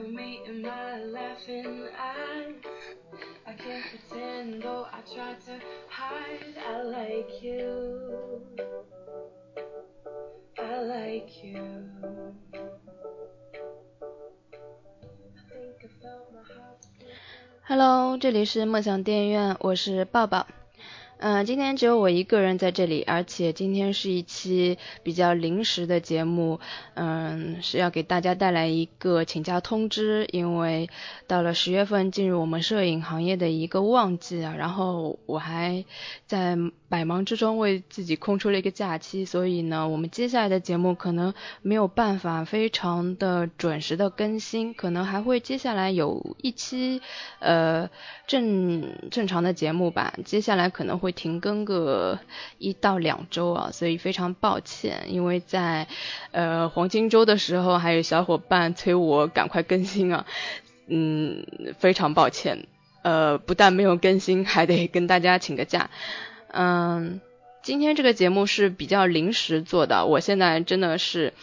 of me and my laughing eyes. I can't pretend though I try to hide. I like you. I like you. I think I felt my heart. Hello，这里是梦想电影院，我是抱抱。 嗯，今天只有我一个人在这里，而且今天是一期比较临时的节目，嗯，是要给大家带来一个请假通知，因为到了十月份进入我们摄影行业的一个旺季啊，然后我还在。百忙之中为自己空出了一个假期，所以呢，我们接下来的节目可能没有办法非常的准时的更新，可能还会接下来有一期呃正正常的节目吧，接下来可能会停更个一到两周啊，所以非常抱歉，因为在呃黄金周的时候还有小伙伴催我赶快更新啊，嗯，非常抱歉，呃，不但没有更新，还得跟大家请个假。嗯，今天这个节目是比较临时做的，我现在真的是，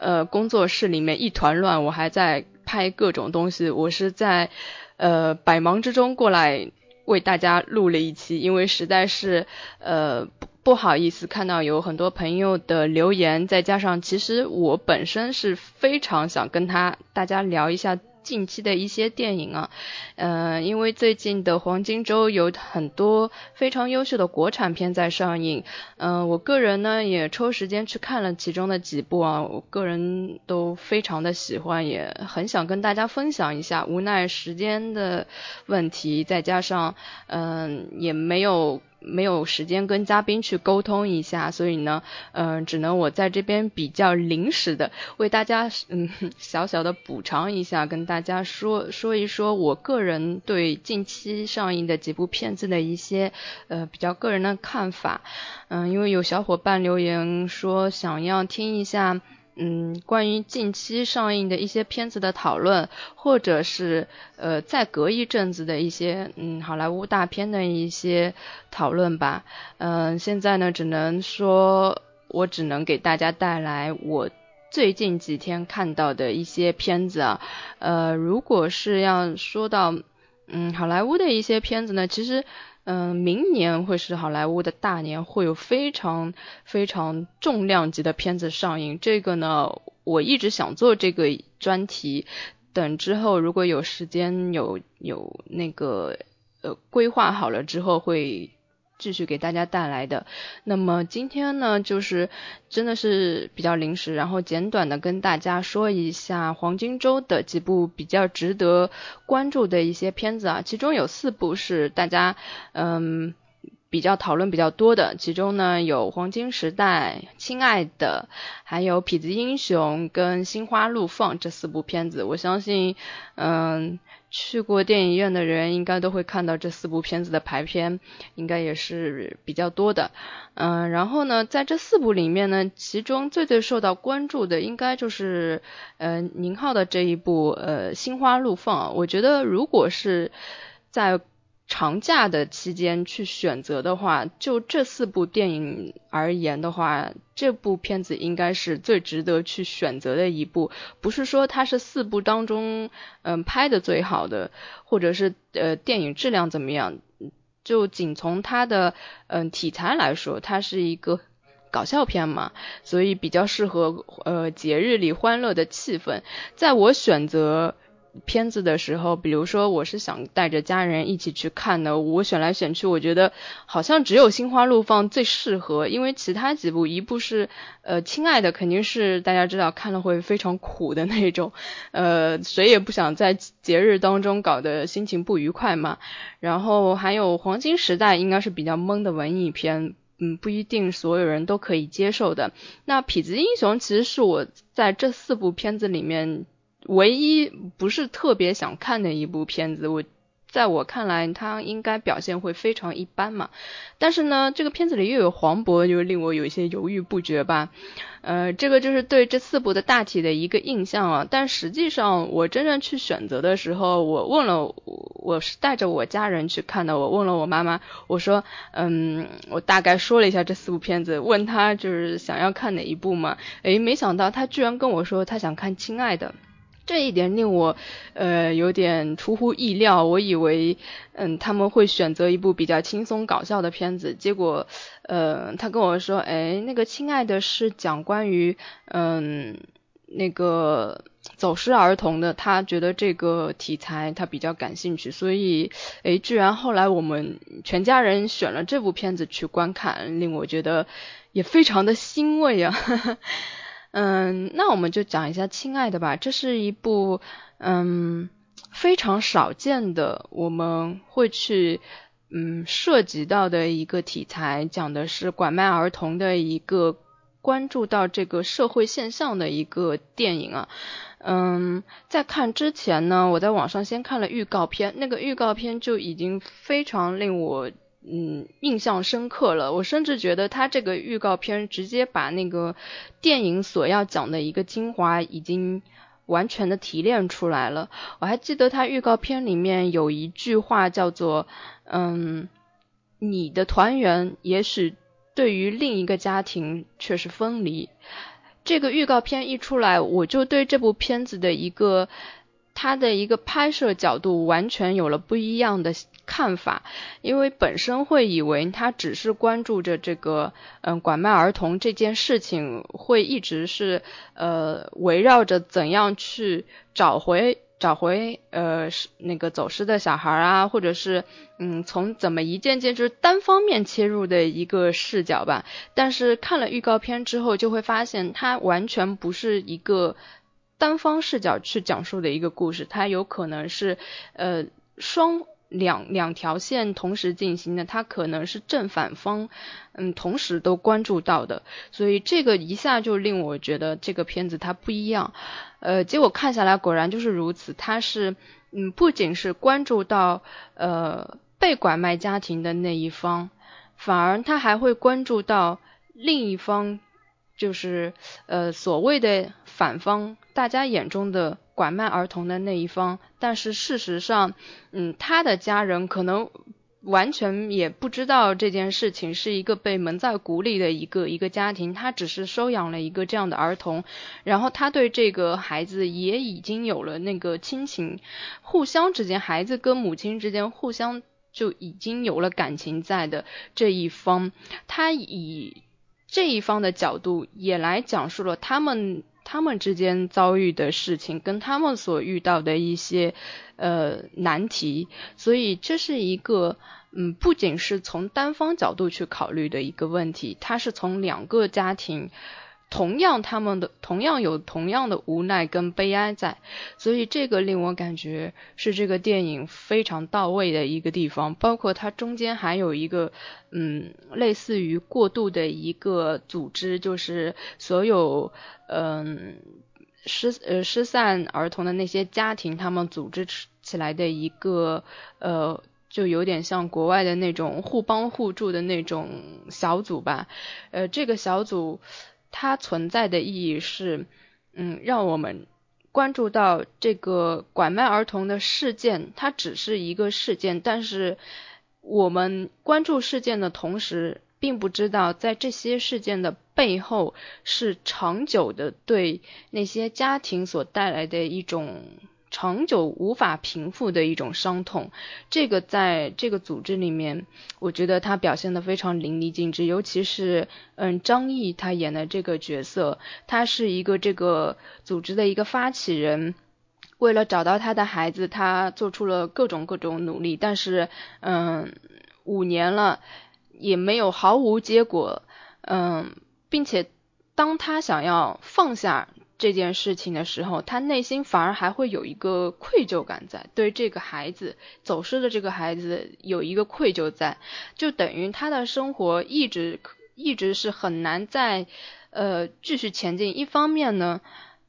呃，工作室里面一团乱，我还在拍各种东西，我是在，呃，百忙之中过来为大家录了一期，因为实在是，呃，不不好意思看到有很多朋友的留言，再加上其实我本身是非常想跟他大家聊一下。近期的一些电影啊，嗯，因为最近的黄金周有很多非常优秀的国产片在上映，嗯，我个人呢也抽时间去看了其中的几部啊，我个人都非常的喜欢，也很想跟大家分享一下，无奈时间的问题，再加上嗯也没有。没有时间跟嘉宾去沟通一下，所以呢，嗯，只能我在这边比较临时的为大家，嗯，小小的补偿一下，跟大家说说一说我个人对近期上映的几部片子的一些，呃，比较个人的看法。嗯，因为有小伙伴留言说想要听一下。嗯，关于近期上映的一些片子的讨论，或者是呃再隔一阵子的一些嗯好莱坞大片的一些讨论吧。嗯，现在呢，只能说我只能给大家带来我最近几天看到的一些片子啊。呃，如果是要说到嗯好莱坞的一些片子呢，其实。嗯，明年会是好莱坞的大年，会有非常非常重量级的片子上映。这个呢，我一直想做这个专题，等之后如果有时间有有那个呃规划好了之后会。继续给大家带来的，那么今天呢，就是真的是比较临时，然后简短的跟大家说一下黄金周的几部比较值得关注的一些片子啊，其中有四部是大家嗯比较讨论比较多的，其中呢有《黄金时代》、《亲爱的》、还有《痞子英雄》跟《心花怒放》这四部片子，我相信嗯。去过电影院的人应该都会看到这四部片子的排片，应该也是比较多的。嗯，然后呢，在这四部里面呢，其中最最受到关注的应该就是呃宁浩的这一部呃《心花怒放》。我觉得如果是在长假的期间去选择的话，就这四部电影而言的话，这部片子应该是最值得去选择的一部。不是说它是四部当中，嗯，拍的最好的，或者是呃电影质量怎么样，就仅从它的嗯题材来说，它是一个搞笑片嘛，所以比较适合呃节日里欢乐的气氛。在我选择。片子的时候，比如说我是想带着家人一起去看的，我选来选去，我觉得好像只有《心花怒放》最适合，因为其他几部，一部是呃《亲爱的》，肯定是大家知道看了会非常苦的那种，呃谁也不想在节日当中搞得心情不愉快嘛。然后还有《黄金时代》，应该是比较懵的文艺片，嗯，不一定所有人都可以接受的。那《痞子英雄》其实是我在这四部片子里面。唯一不是特别想看的一部片子，我在我看来，它应该表现会非常一般嘛。但是呢，这个片子里又有黄渤，就令我有一些犹豫不决吧。呃，这个就是对这四部的大体的一个印象啊。但实际上，我真正去选择的时候，我问了，我是带着我家人去看的。我问了我妈妈，我说，嗯，我大概说了一下这四部片子，问他就是想要看哪一部嘛。诶，没想到他居然跟我说他想看《亲爱的》。这一点令我呃有点出乎意料，我以为嗯他们会选择一部比较轻松搞笑的片子，结果呃他跟我说，哎那个亲爱的是讲关于嗯那个走失儿童的，他觉得这个题材他比较感兴趣，所以哎居然后来我们全家人选了这部片子去观看，令我觉得也非常的欣慰啊。嗯，那我们就讲一下《亲爱的》吧。这是一部嗯非常少见的，我们会去嗯涉及到的一个题材，讲的是拐卖儿童的一个关注到这个社会现象的一个电影啊。嗯，在看之前呢，我在网上先看了预告片，那个预告片就已经非常令我。嗯，印象深刻了。我甚至觉得他这个预告片直接把那个电影所要讲的一个精华已经完全的提炼出来了。我还记得他预告片里面有一句话叫做：“嗯，你的团圆也许对于另一个家庭却是分离。”这个预告片一出来，我就对这部片子的一个它的一个拍摄角度完全有了不一样的。看法，因为本身会以为他只是关注着这个，嗯，拐卖儿童这件事情，会一直是呃围绕着怎样去找回找回呃是那个走失的小孩啊，或者是嗯从怎么一件件就是单方面切入的一个视角吧。但是看了预告片之后，就会发现它完全不是一个单方视角去讲述的一个故事，它有可能是呃双。两两条线同时进行的，它可能是正反方，嗯，同时都关注到的，所以这个一下就令我觉得这个片子它不一样，呃，结果看下来果然就是如此，它是，嗯，不仅是关注到呃被拐卖家庭的那一方，反而他还会关注到另一方，就是呃所谓的反方，大家眼中的。拐卖儿童的那一方，但是事实上，嗯，他的家人可能完全也不知道这件事情是一个被蒙在鼓里的一个一个家庭，他只是收养了一个这样的儿童，然后他对这个孩子也已经有了那个亲情，互相之间，孩子跟母亲之间互相就已经有了感情在的这一方，他以这一方的角度也来讲述了他们。他们之间遭遇的事情，跟他们所遇到的一些呃难题，所以这是一个嗯，不仅是从单方角度去考虑的一个问题，它是从两个家庭。同样，他们的同样有同样的无奈跟悲哀在，所以这个令我感觉是这个电影非常到位的一个地方。包括它中间还有一个，嗯，类似于过渡的一个组织，就是所有，嗯，失呃失散儿童的那些家庭，他们组织起来的一个，呃，就有点像国外的那种互帮互助的那种小组吧。呃，这个小组。它存在的意义是，嗯，让我们关注到这个拐卖儿童的事件，它只是一个事件，但是我们关注事件的同时，并不知道在这些事件的背后是长久的对那些家庭所带来的一种。长久无法平复的一种伤痛，这个在这个组织里面，我觉得他表现的非常淋漓尽致。尤其是，嗯，张译他演的这个角色，他是一个这个组织的一个发起人，为了找到他的孩子，他做出了各种各种努力，但是，嗯，五年了也没有毫无结果，嗯，并且当他想要放下。这件事情的时候，他内心反而还会有一个愧疚感在，对这个孩子走失的这个孩子有一个愧疚在，就等于他的生活一直一直是很难再呃继续前进。一方面呢，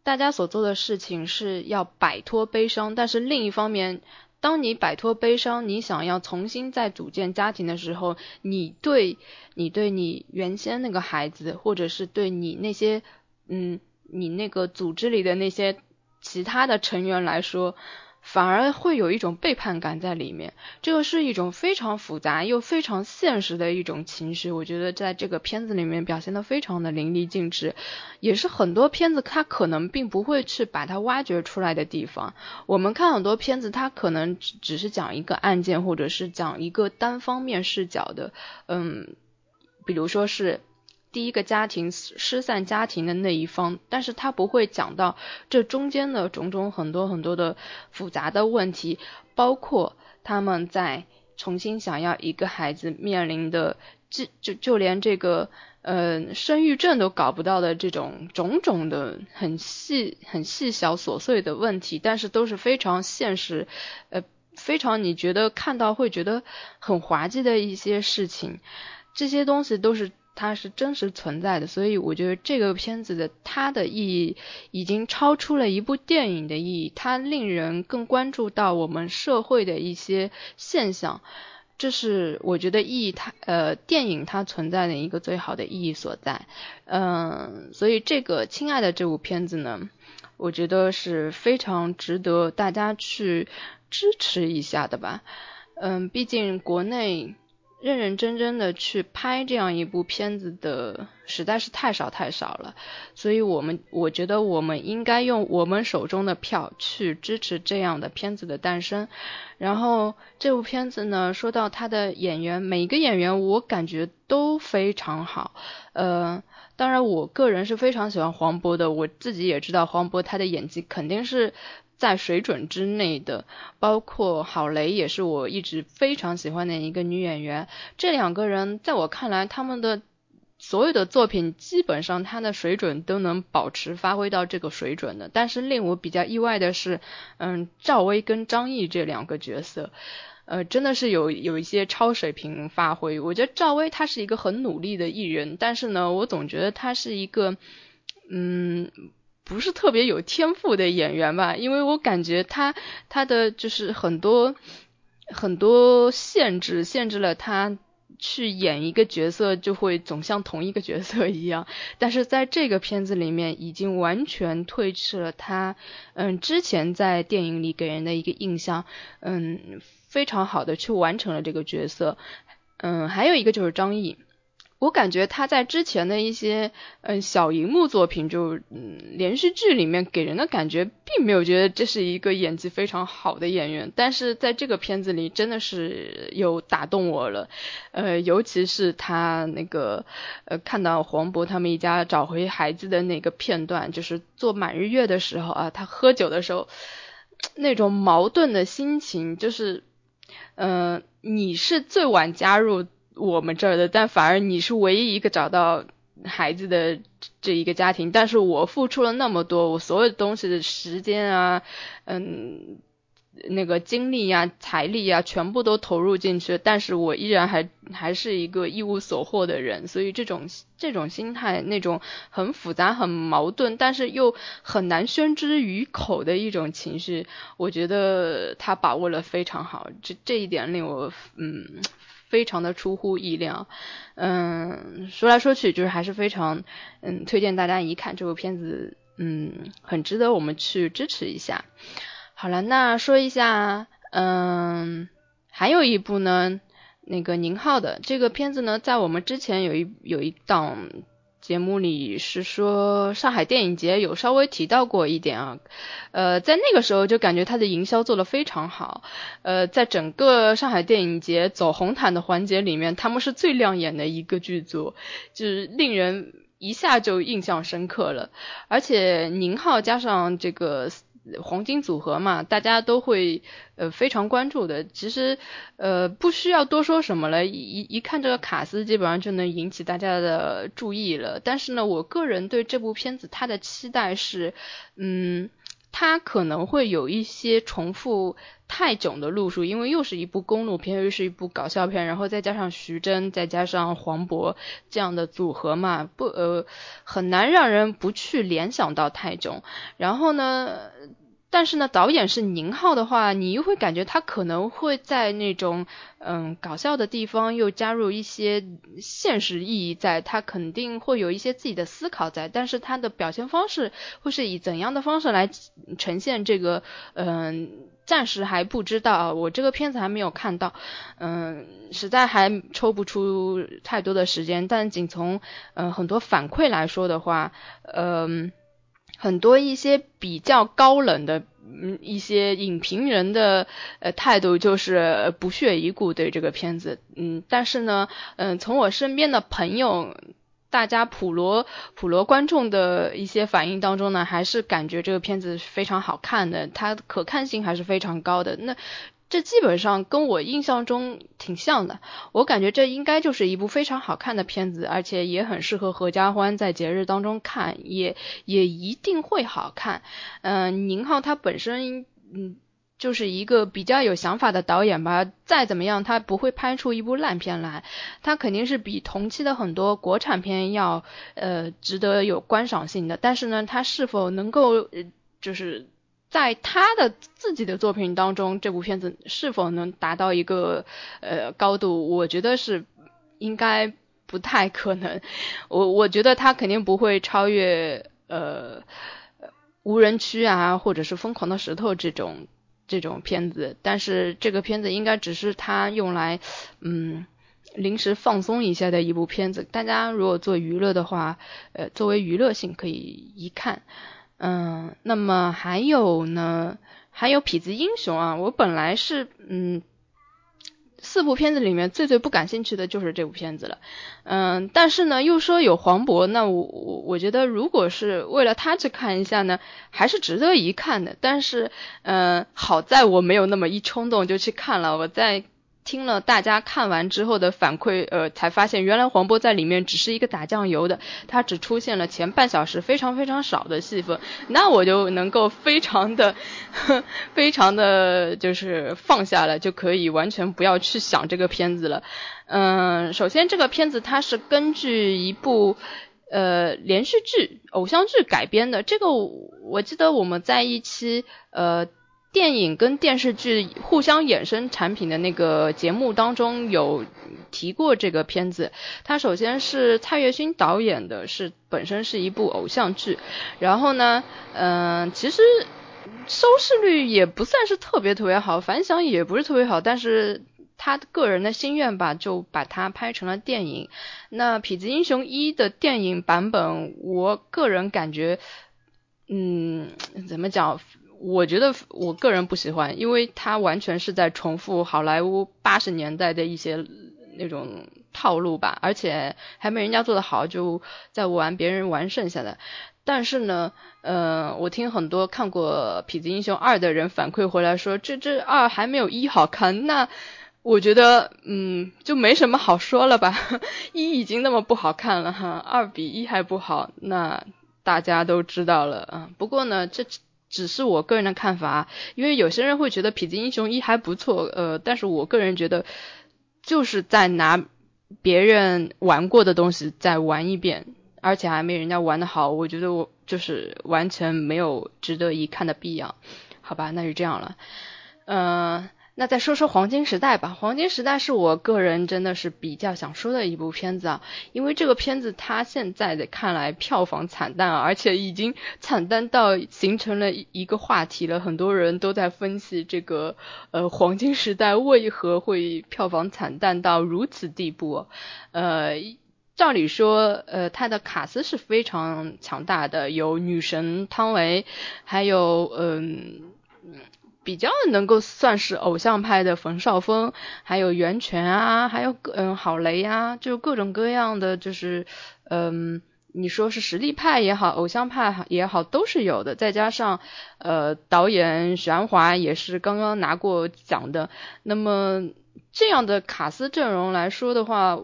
大家所做的事情是要摆脱悲伤，但是另一方面，当你摆脱悲伤，你想要重新再组建家庭的时候，你对你对你原先那个孩子，或者是对你那些嗯。你那个组织里的那些其他的成员来说，反而会有一种背叛感在里面。这个是一种非常复杂又非常现实的一种情绪，我觉得在这个片子里面表现的非常的淋漓尽致，也是很多片子它可能并不会去把它挖掘出来的地方。我们看很多片子，它可能只只是讲一个案件，或者是讲一个单方面视角的，嗯，比如说是。第一个家庭失散家庭的那一方，但是他不会讲到这中间的种种很多很多的复杂的问题，包括他们在重新想要一个孩子面临的，就就就连这个呃生育证都搞不到的这种种种的很细很细小琐碎的问题，但是都是非常现实，呃非常你觉得看到会觉得很滑稽的一些事情，这些东西都是。它是真实存在的，所以我觉得这个片子的它的意义已经超出了一部电影的意义，它令人更关注到我们社会的一些现象，这是我觉得意义它呃电影它存在的一个最好的意义所在，嗯，所以这个亲爱的这部片子呢，我觉得是非常值得大家去支持一下的吧，嗯，毕竟国内。认认真真的去拍这样一部片子的实在是太少太少了，所以我们我觉得我们应该用我们手中的票去支持这样的片子的诞生。然后这部片子呢，说到他的演员，每一个演员我感觉都非常好。呃，当然我个人是非常喜欢黄渤的，我自己也知道黄渤他的演技肯定是。在水准之内的，包括郝蕾也是我一直非常喜欢的一个女演员。这两个人在我看来，他们的所有的作品基本上他的水准都能保持发挥到这个水准的。但是令我比较意外的是，嗯，赵薇跟张译这两个角色，呃，真的是有有一些超水平发挥。我觉得赵薇她是一个很努力的艺人，但是呢，我总觉得她是一个，嗯。不是特别有天赋的演员吧，因为我感觉他他的就是很多很多限制，限制了他去演一个角色就会总像同一个角色一样。但是在这个片子里面，已经完全褪去了他嗯之前在电影里给人的一个印象，嗯非常好的去完成了这个角色。嗯，还有一个就是张译。我感觉他在之前的一些嗯小荧幕作品，就嗯连续剧里面给人的感觉，并没有觉得这是一个演技非常好的演员。但是在这个片子里，真的是有打动我了。呃，尤其是他那个呃看到黄渤他们一家找回孩子的那个片段，就是做满日月的时候啊，他喝酒的时候那种矛盾的心情，就是嗯你是最晚加入。我们这儿的，但反而你是唯一一个找到孩子的这一个家庭，但是我付出了那么多，我所有东西的时间啊，嗯，那个精力呀、财力呀，全部都投入进去，但是我依然还还是一个一无所获的人，所以这种这种心态，那种很复杂、很矛盾，但是又很难宣之于口的一种情绪，我觉得他把握了非常好，这这一点令我嗯。非常的出乎意料，嗯，说来说去就是还是非常，嗯，推荐大家一看这部片子，嗯，很值得我们去支持一下。好了，那说一下，嗯，还有一部呢，那个宁浩的这个片子呢，在我们之前有一有一档。节目里是说上海电影节有稍微提到过一点啊，呃，在那个时候就感觉他的营销做得非常好，呃，在整个上海电影节走红毯的环节里面，他们是最亮眼的一个剧组，就是令人一下就印象深刻了，而且宁浩加上这个。黄金组合嘛，大家都会呃非常关注的。其实呃不需要多说什么了，一一看这个卡斯，基本上就能引起大家的注意了。但是呢，我个人对这部片子它的期待是，嗯。他可能会有一些重复泰囧的路数，因为又是一部公路片，又是一部搞笑片，然后再加上徐峥，再加上黄渤这样的组合嘛，不呃很难让人不去联想到泰囧。然后呢？但是呢，导演是宁浩的话，你又会感觉他可能会在那种嗯搞笑的地方又加入一些现实意义，在他肯定会有一些自己的思考在，但是他的表现方式会是以怎样的方式来呈现这个嗯暂时还不知道，我这个片子还没有看到，嗯，实在还抽不出太多的时间。但仅从嗯很多反馈来说的话，嗯，很多一些比较高冷的嗯一些影评人的呃态度就是不屑一顾对这个片子，嗯，但是呢，嗯，从我身边的朋友。大家普罗普罗观众的一些反应当中呢，还是感觉这个片子非常好看的，它可看性还是非常高的。那这基本上跟我印象中挺像的，我感觉这应该就是一部非常好看的片子，而且也很适合合家欢在节日当中看，也也一定会好看。嗯，宁浩他本身嗯。就是一个比较有想法的导演吧，再怎么样他不会拍出一部烂片来，他肯定是比同期的很多国产片要呃值得有观赏性的。但是呢，他是否能够呃就是在他的自己的作品当中，这部片子是否能达到一个呃高度，我觉得是应该不太可能。我我觉得他肯定不会超越呃无人区啊，或者是疯狂的石头这种。这种片子，但是这个片子应该只是他用来，嗯，临时放松一下的一部片子。大家如果做娱乐的话，呃，作为娱乐性可以一看。嗯，那么还有呢，还有痞子英雄啊，我本来是嗯。四部片子里面最最不感兴趣的就是这部片子了，嗯，但是呢又说有黄渤，那我我我觉得如果是为了他去看一下呢，还是值得一看的。但是，嗯，好在我没有那么一冲动就去看了，我在。听了大家看完之后的反馈，呃，才发现原来黄渤在里面只是一个打酱油的，他只出现了前半小时非常非常少的戏份，那我就能够非常的，非常的就是放下了，就可以完全不要去想这个片子了。嗯，首先这个片子它是根据一部呃连续剧偶像剧改编的，这个我记得我们在一期呃。电影跟电视剧互相衍生产品的那个节目当中有提过这个片子，它首先是蔡岳勋导演的，是本身是一部偶像剧，然后呢，嗯，其实收视率也不算是特别特别好，反响也不是特别好，但是他个人的心愿吧，就把它拍成了电影。那《痞子英雄一》的电影版本，我个人感觉，嗯，怎么讲？我觉得我个人不喜欢，因为它完全是在重复好莱坞八十年代的一些那种套路吧，而且还没人家做的好，就在玩别人玩剩下的。但是呢，呃，我听很多看过《痞子英雄二》的人反馈回来说，这这二还没有一好看。那我觉得，嗯，就没什么好说了吧，一已经那么不好看了哈，二比一还不好，那大家都知道了啊。不过呢，这。只是我个人的看法，因为有些人会觉得《痞子英雄一》还不错，呃，但是我个人觉得就是在拿别人玩过的东西再玩一遍，而且还没人家玩的好，我觉得我就是完全没有值得一看的必要，好吧，那就这样了，嗯。那再说说黄金时代吧，黄金时代是我个人真的是比较想说的一部片子啊，因为这个片子它现在的看来票房惨淡，而且已经惨淡到形成了一个话题了，很多人都在分析这个呃黄金时代为何会票房惨淡到如此地步，呃，照理说呃它的卡斯是非常强大的，有女神汤唯，还有嗯。比较能够算是偶像派的冯绍峰，还有袁泉啊，还有嗯郝蕾呀，就各种各样的，就是嗯你说是实力派也好，偶像派也好，都是有的。再加上呃导演许鞍华也是刚刚拿过奖的，那么这样的卡司阵容来说的话，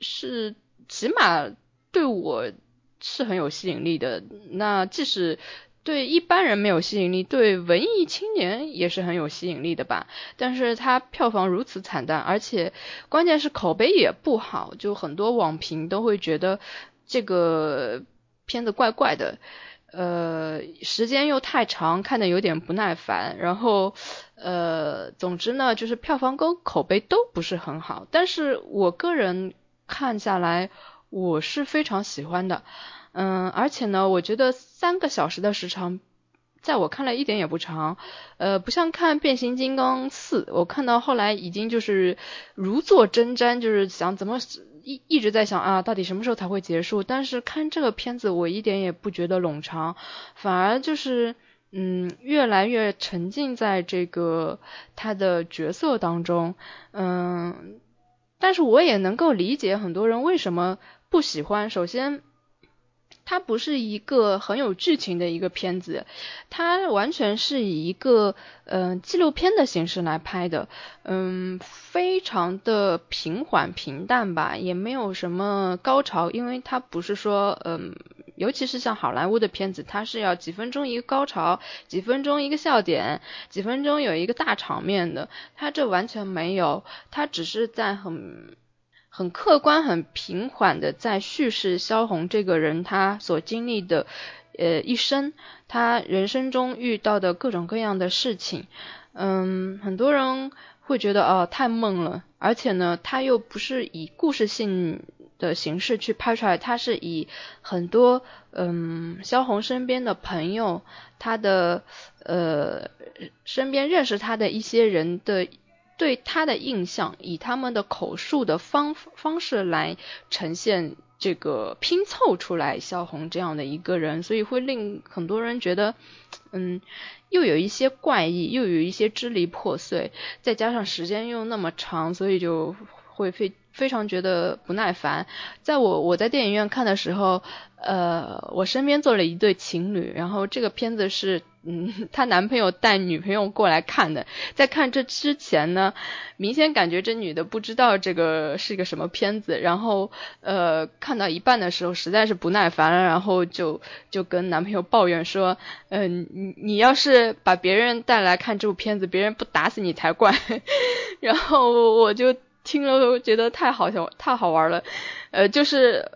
是起码对我是很有吸引力的。那即使。对一般人没有吸引力，对文艺青年也是很有吸引力的吧。但是它票房如此惨淡，而且关键是口碑也不好，就很多网评都会觉得这个片子怪怪的，呃，时间又太长，看的有点不耐烦。然后，呃，总之呢，就是票房跟口碑都不是很好。但是我个人看下来，我是非常喜欢的。嗯，而且呢，我觉得三个小时的时长，在我看来一点也不长，呃，不像看变形金刚四，我看到后来已经就是如坐针毡，就是想怎么一一直在想啊，到底什么时候才会结束？但是看这个片子，我一点也不觉得冗长，反而就是嗯，越来越沉浸在这个他的角色当中，嗯，但是我也能够理解很多人为什么不喜欢。首先。它不是一个很有剧情的一个片子，它完全是以一个嗯纪录片的形式来拍的，嗯，非常的平缓平淡吧，也没有什么高潮，因为它不是说嗯，尤其是像好莱坞的片子，它是要几分钟一个高潮，几分钟一个笑点，几分钟有一个大场面的，它这完全没有，它只是在很。很客观、很平缓的在叙事萧红这个人他所经历的，呃一生，他人生中遇到的各种各样的事情，嗯，很多人会觉得哦太闷了，而且呢，他又不是以故事性的形式去拍出来，他是以很多嗯萧红身边的朋友，他的呃身边认识他的一些人的。对他的印象，以他们的口述的方方式来呈现这个拼凑出来萧红这样的一个人，所以会令很多人觉得，嗯，又有一些怪异，又有一些支离破碎，再加上时间又那么长，所以就会非非常觉得不耐烦。在我我在电影院看的时候，呃，我身边坐了一对情侣，然后这个片子是。嗯，她男朋友带女朋友过来看的，在看这之前呢，明显感觉这女的不知道这个是一个什么片子，然后呃看到一半的时候实在是不耐烦了，然后就就跟男朋友抱怨说，嗯，你你要是把别人带来看这部片子，别人不打死你才怪。然后我就听了都觉得太好笑，太好玩了，呃，就是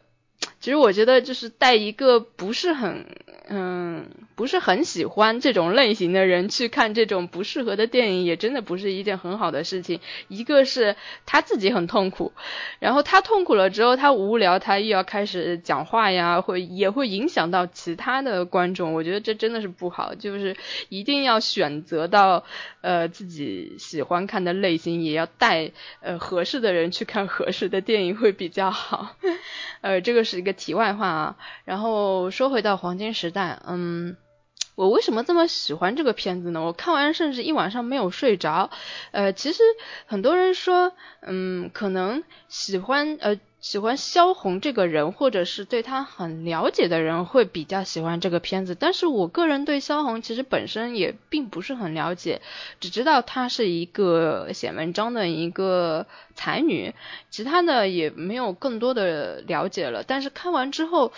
其实我觉得就是带一个不是很。嗯，不是很喜欢这种类型的人去看这种不适合的电影，也真的不是一件很好的事情。一个是他自己很痛苦，然后他痛苦了之后，他无聊，他又要开始讲话呀，会也会影响到其他的观众。我觉得这真的是不好，就是一定要选择到呃自己喜欢看的类型，也要带呃合适的人去看合适的电影会比较好。呃，这个是一个题外话啊。然后说回到黄金时代。嗯，我为什么这么喜欢这个片子呢？我看完甚至一晚上没有睡着。呃，其实很多人说，嗯，可能喜欢呃喜欢萧红这个人，或者是对他很了解的人会比较喜欢这个片子。但是我个人对萧红其实本身也并不是很了解，只知道她是一个写文章的一个才女，其他的也没有更多的了解了。但是看完之后。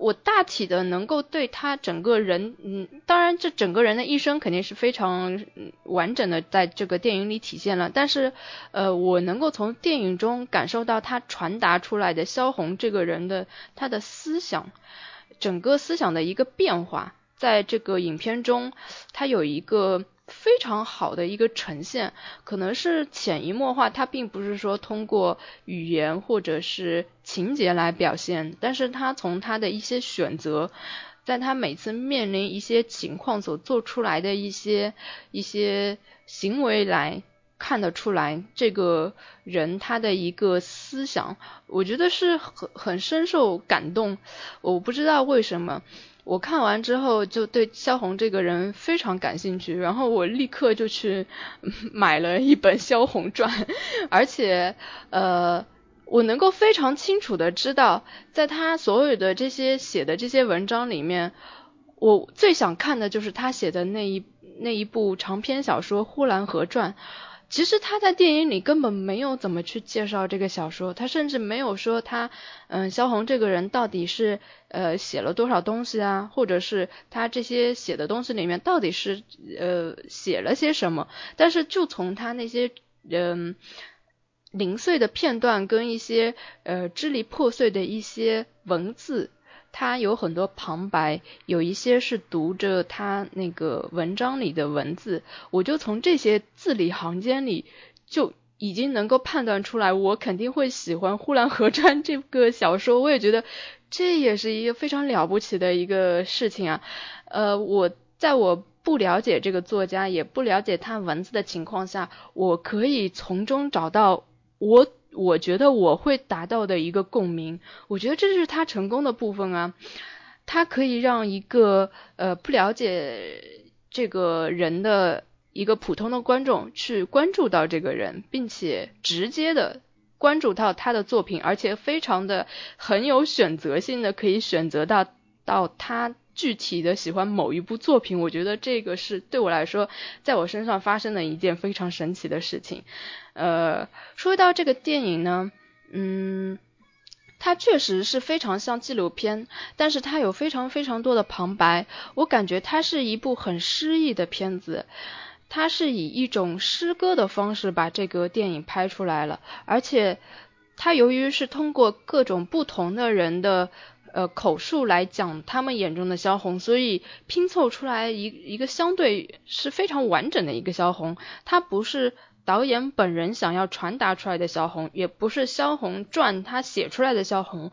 我大体的能够对他整个人，嗯，当然这整个人的一生肯定是非常完整的在这个电影里体现了，但是，呃，我能够从电影中感受到他传达出来的萧红这个人的他的思想，整个思想的一个变化，在这个影片中，他有一个。非常好的一个呈现，可能是潜移默化，它并不是说通过语言或者是情节来表现，但是他从他的一些选择，在他每次面临一些情况所做出来的一些一些行为来看得出来，这个人他的一个思想，我觉得是很很深受感动，我不知道为什么。我看完之后就对萧红这个人非常感兴趣，然后我立刻就去 买了一本《萧红传》，而且呃，我能够非常清楚的知道，在他所有的这些写的这些文章里面，我最想看的就是他写的那一那一部长篇小说《呼兰河传》。其实他在电影里根本没有怎么去介绍这个小说，他甚至没有说他，嗯，萧红这个人到底是呃写了多少东西啊，或者是他这些写的东西里面到底是呃写了些什么。但是就从他那些嗯零碎的片段跟一些呃支离破碎的一些文字。他有很多旁白，有一些是读着他那个文章里的文字，我就从这些字里行间里就已经能够判断出来，我肯定会喜欢《呼兰河传》这个小说。我也觉得这也是一个非常了不起的一个事情啊。呃，我在我不了解这个作家，也不了解他文字的情况下，我可以从中找到我我觉得我会达到的一个共鸣。我觉得这是他成功的部分啊，他可以让一个呃不了解这个人的一个普通的观众去关注到这个人，并且直接的。关注到他的作品，而且非常的很有选择性的，可以选择到到他具体的喜欢某一部作品。我觉得这个是对我来说，在我身上发生的一件非常神奇的事情。呃，说到这个电影呢，嗯，它确实是非常像纪录片，但是它有非常非常多的旁白，我感觉它是一部很诗意的片子。它是以一种诗歌的方式把这个电影拍出来了，而且它由于是通过各种不同的人的呃口述来讲他们眼中的萧红，所以拼凑出来一一个相对是非常完整的一个萧红。他不是导演本人想要传达出来的萧红，也不是萧红传他写出来的萧红，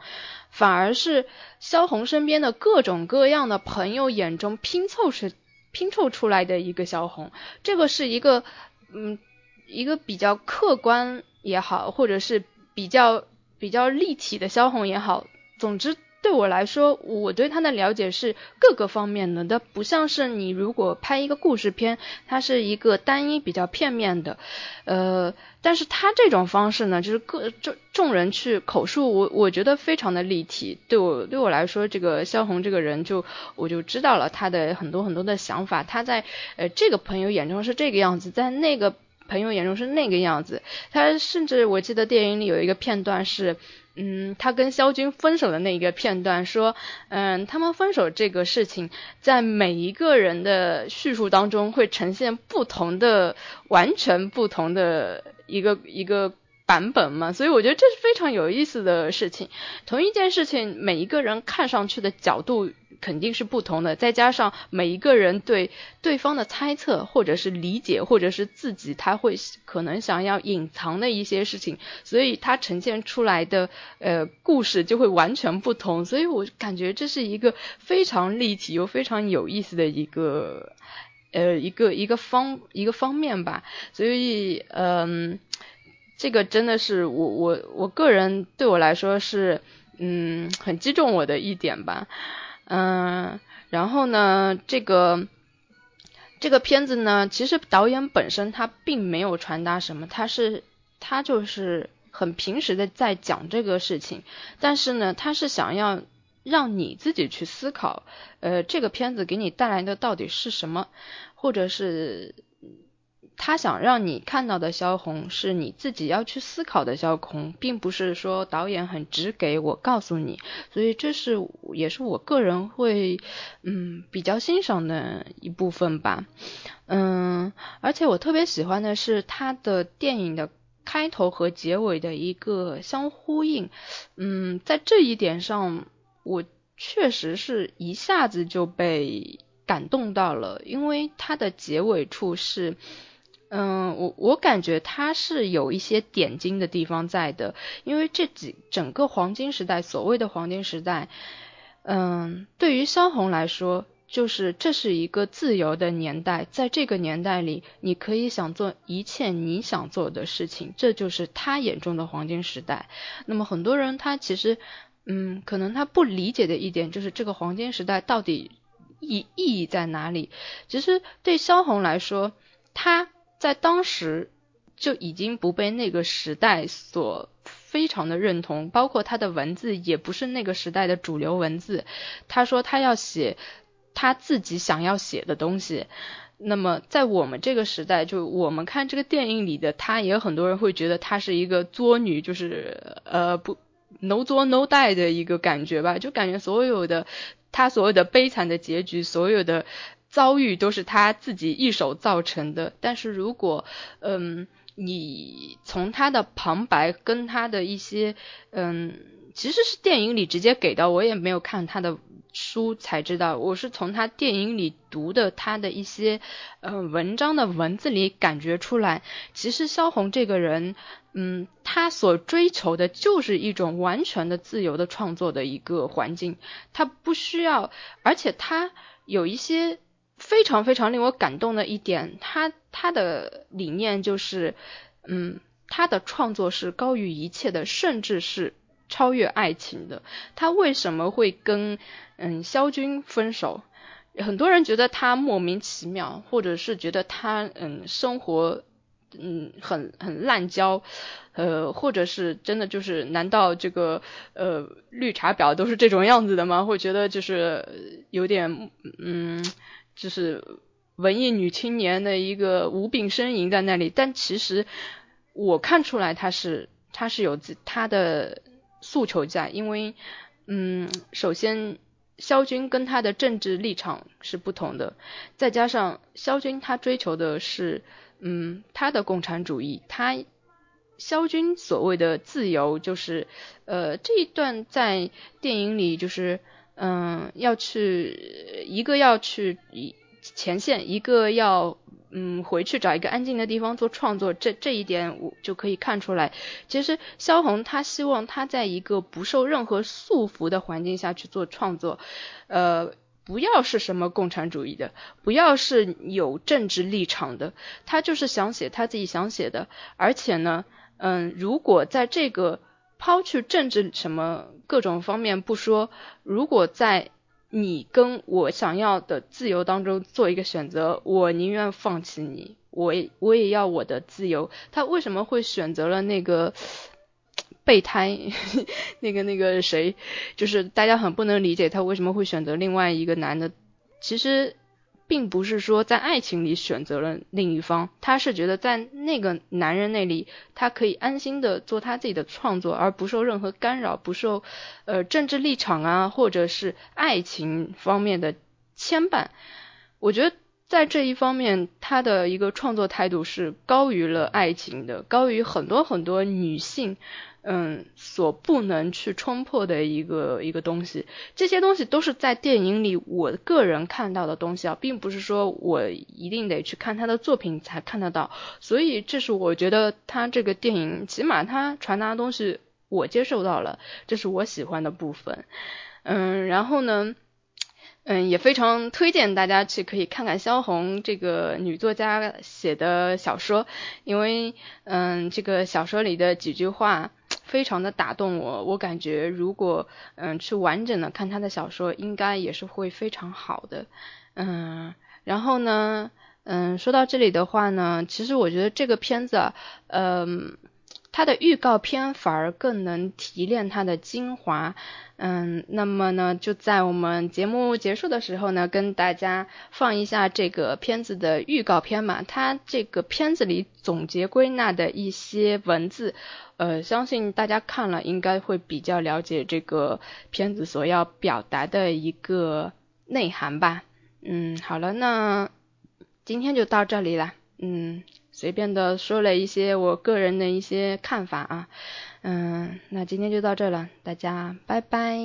反而是萧红身边的各种各样的朋友眼中拼凑是。拼凑出来的一个萧红，这个是一个，嗯，一个比较客观也好，或者是比较比较立体的萧红也好，总之。对我来说，我对他的了解是各个方面的，它不像是你如果拍一个故事片，它是一个单一比较片面的，呃，但是他这种方式呢，就是各众众人去口述，我我觉得非常的立体。对我对我来说，这个萧红这个人，就我就知道了他的很多很多的想法，他在呃这个朋友眼中是这个样子，在那个朋友眼中是那个样子。他甚至我记得电影里有一个片段是。嗯，他跟肖军分手的那一个片段，说，嗯，他们分手这个事情，在每一个人的叙述当中会呈现不同的、完全不同的一个一个。版本嘛，所以我觉得这是非常有意思的事情。同一件事情，每一个人看上去的角度肯定是不同的，再加上每一个人对对方的猜测，或者是理解，或者是自己他会可能想要隐藏的一些事情，所以他呈现出来的呃故事就会完全不同。所以我感觉这是一个非常立体又非常有意思的一个呃一个一个方一个方面吧。所以嗯。这个真的是我我我个人对我来说是嗯很击中我的一点吧，嗯，然后呢，这个这个片子呢，其实导演本身他并没有传达什么，他是他就是很平时的在讲这个事情，但是呢，他是想要让你自己去思考，呃，这个片子给你带来的到底是什么，或者是。他想让你看到的萧红是你自己要去思考的萧红，并不是说导演很直给我告诉你，所以这是也是我个人会嗯比较欣赏的一部分吧，嗯，而且我特别喜欢的是他的电影的开头和结尾的一个相呼应，嗯，在这一点上我确实是一下子就被感动到了，因为它的结尾处是。嗯，我我感觉它是有一些点睛的地方在的，因为这几整个黄金时代，所谓的黄金时代，嗯，对于萧红来说，就是这是一个自由的年代，在这个年代里，你可以想做一切你想做的事情，这就是他眼中的黄金时代。那么很多人他其实，嗯，可能他不理解的一点就是这个黄金时代到底意意义在哪里？其实对萧红来说，他。在当时就已经不被那个时代所非常的认同，包括他的文字也不是那个时代的主流文字。他说他要写他自己想要写的东西。那么在我们这个时代，就我们看这个电影里的他，也有很多人会觉得她是一个作女，就是呃不 no 作 no die 的一个感觉吧，就感觉所有的他所有的悲惨的结局，所有的。遭遇都是他自己一手造成的，但是如果，嗯，你从他的旁白跟他的一些，嗯，其实是电影里直接给的，我也没有看他的书才知道，我是从他电影里读的他的一些，呃，文章的文字里感觉出来，其实萧红这个人，嗯，他所追求的就是一种完全的自由的创作的一个环境，他不需要，而且他有一些。非常非常令我感动的一点，他他的理念就是，嗯，他的创作是高于一切的，甚至是超越爱情的。他为什么会跟嗯萧军分手？很多人觉得他莫名其妙，或者是觉得他嗯生活嗯很很滥交，呃，或者是真的就是难道这个呃绿茶婊都是这种样子的吗？会觉得就是有点嗯。就是文艺女青年的一个无病呻吟在那里，但其实我看出来她是她是有自她的诉求在，因为嗯，首先萧军跟他的政治立场是不同的，再加上萧军他追求的是嗯他的共产主义，他萧军所谓的自由就是呃这一段在电影里就是。嗯，要去一个要去前线，一个要嗯回去找一个安静的地方做创作。这这一点我就可以看出来，其实萧红他希望他在一个不受任何束缚的环境下去做创作，呃，不要是什么共产主义的，不要是有政治立场的，他就是想写他自己想写的。而且呢，嗯，如果在这个抛去政治什么各种方面不说，如果在你跟我想要的自由当中做一个选择，我宁愿放弃你，我我也要我的自由。他为什么会选择了那个 备胎？那个那个谁？就是大家很不能理解他为什么会选择另外一个男的。其实。并不是说在爱情里选择了另一方，他是觉得在那个男人那里，他可以安心的做他自己的创作，而不受任何干扰，不受呃政治立场啊或者是爱情方面的牵绊。我觉得在这一方面，他的一个创作态度是高于了爱情的，高于很多很多女性。嗯，所不能去冲破的一个一个东西，这些东西都是在电影里我个人看到的东西啊，并不是说我一定得去看他的作品才看得到，所以这是我觉得他这个电影起码他传达的东西我接受到了，这是我喜欢的部分。嗯，然后呢，嗯，也非常推荐大家去可以看看萧红这个女作家写的小说，因为嗯，这个小说里的几句话。非常的打动我，我感觉如果嗯去完整的看他的小说，应该也是会非常好的，嗯，然后呢，嗯，说到这里的话呢，其实我觉得这个片子，嗯，它的预告片反而更能提炼它的精华。嗯，那么呢，就在我们节目结束的时候呢，跟大家放一下这个片子的预告片嘛。它这个片子里总结归纳的一些文字，呃，相信大家看了应该会比较了解这个片子所要表达的一个内涵吧。嗯，好了，那今天就到这里了。嗯，随便的说了一些我个人的一些看法啊。嗯，那今天就到这了，大家拜拜。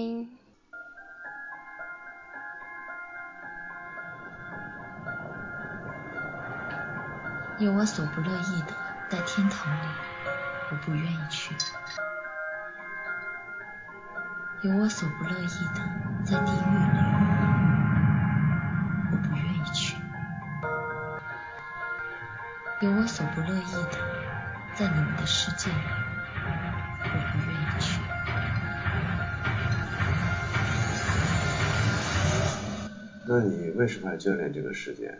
有我所不乐意的，在天堂里，我不愿意去；有我所不乐意的，在地狱里，有我所不乐意的，在你们的世界里。我不愿意去。那你为什么要眷恋这个世界？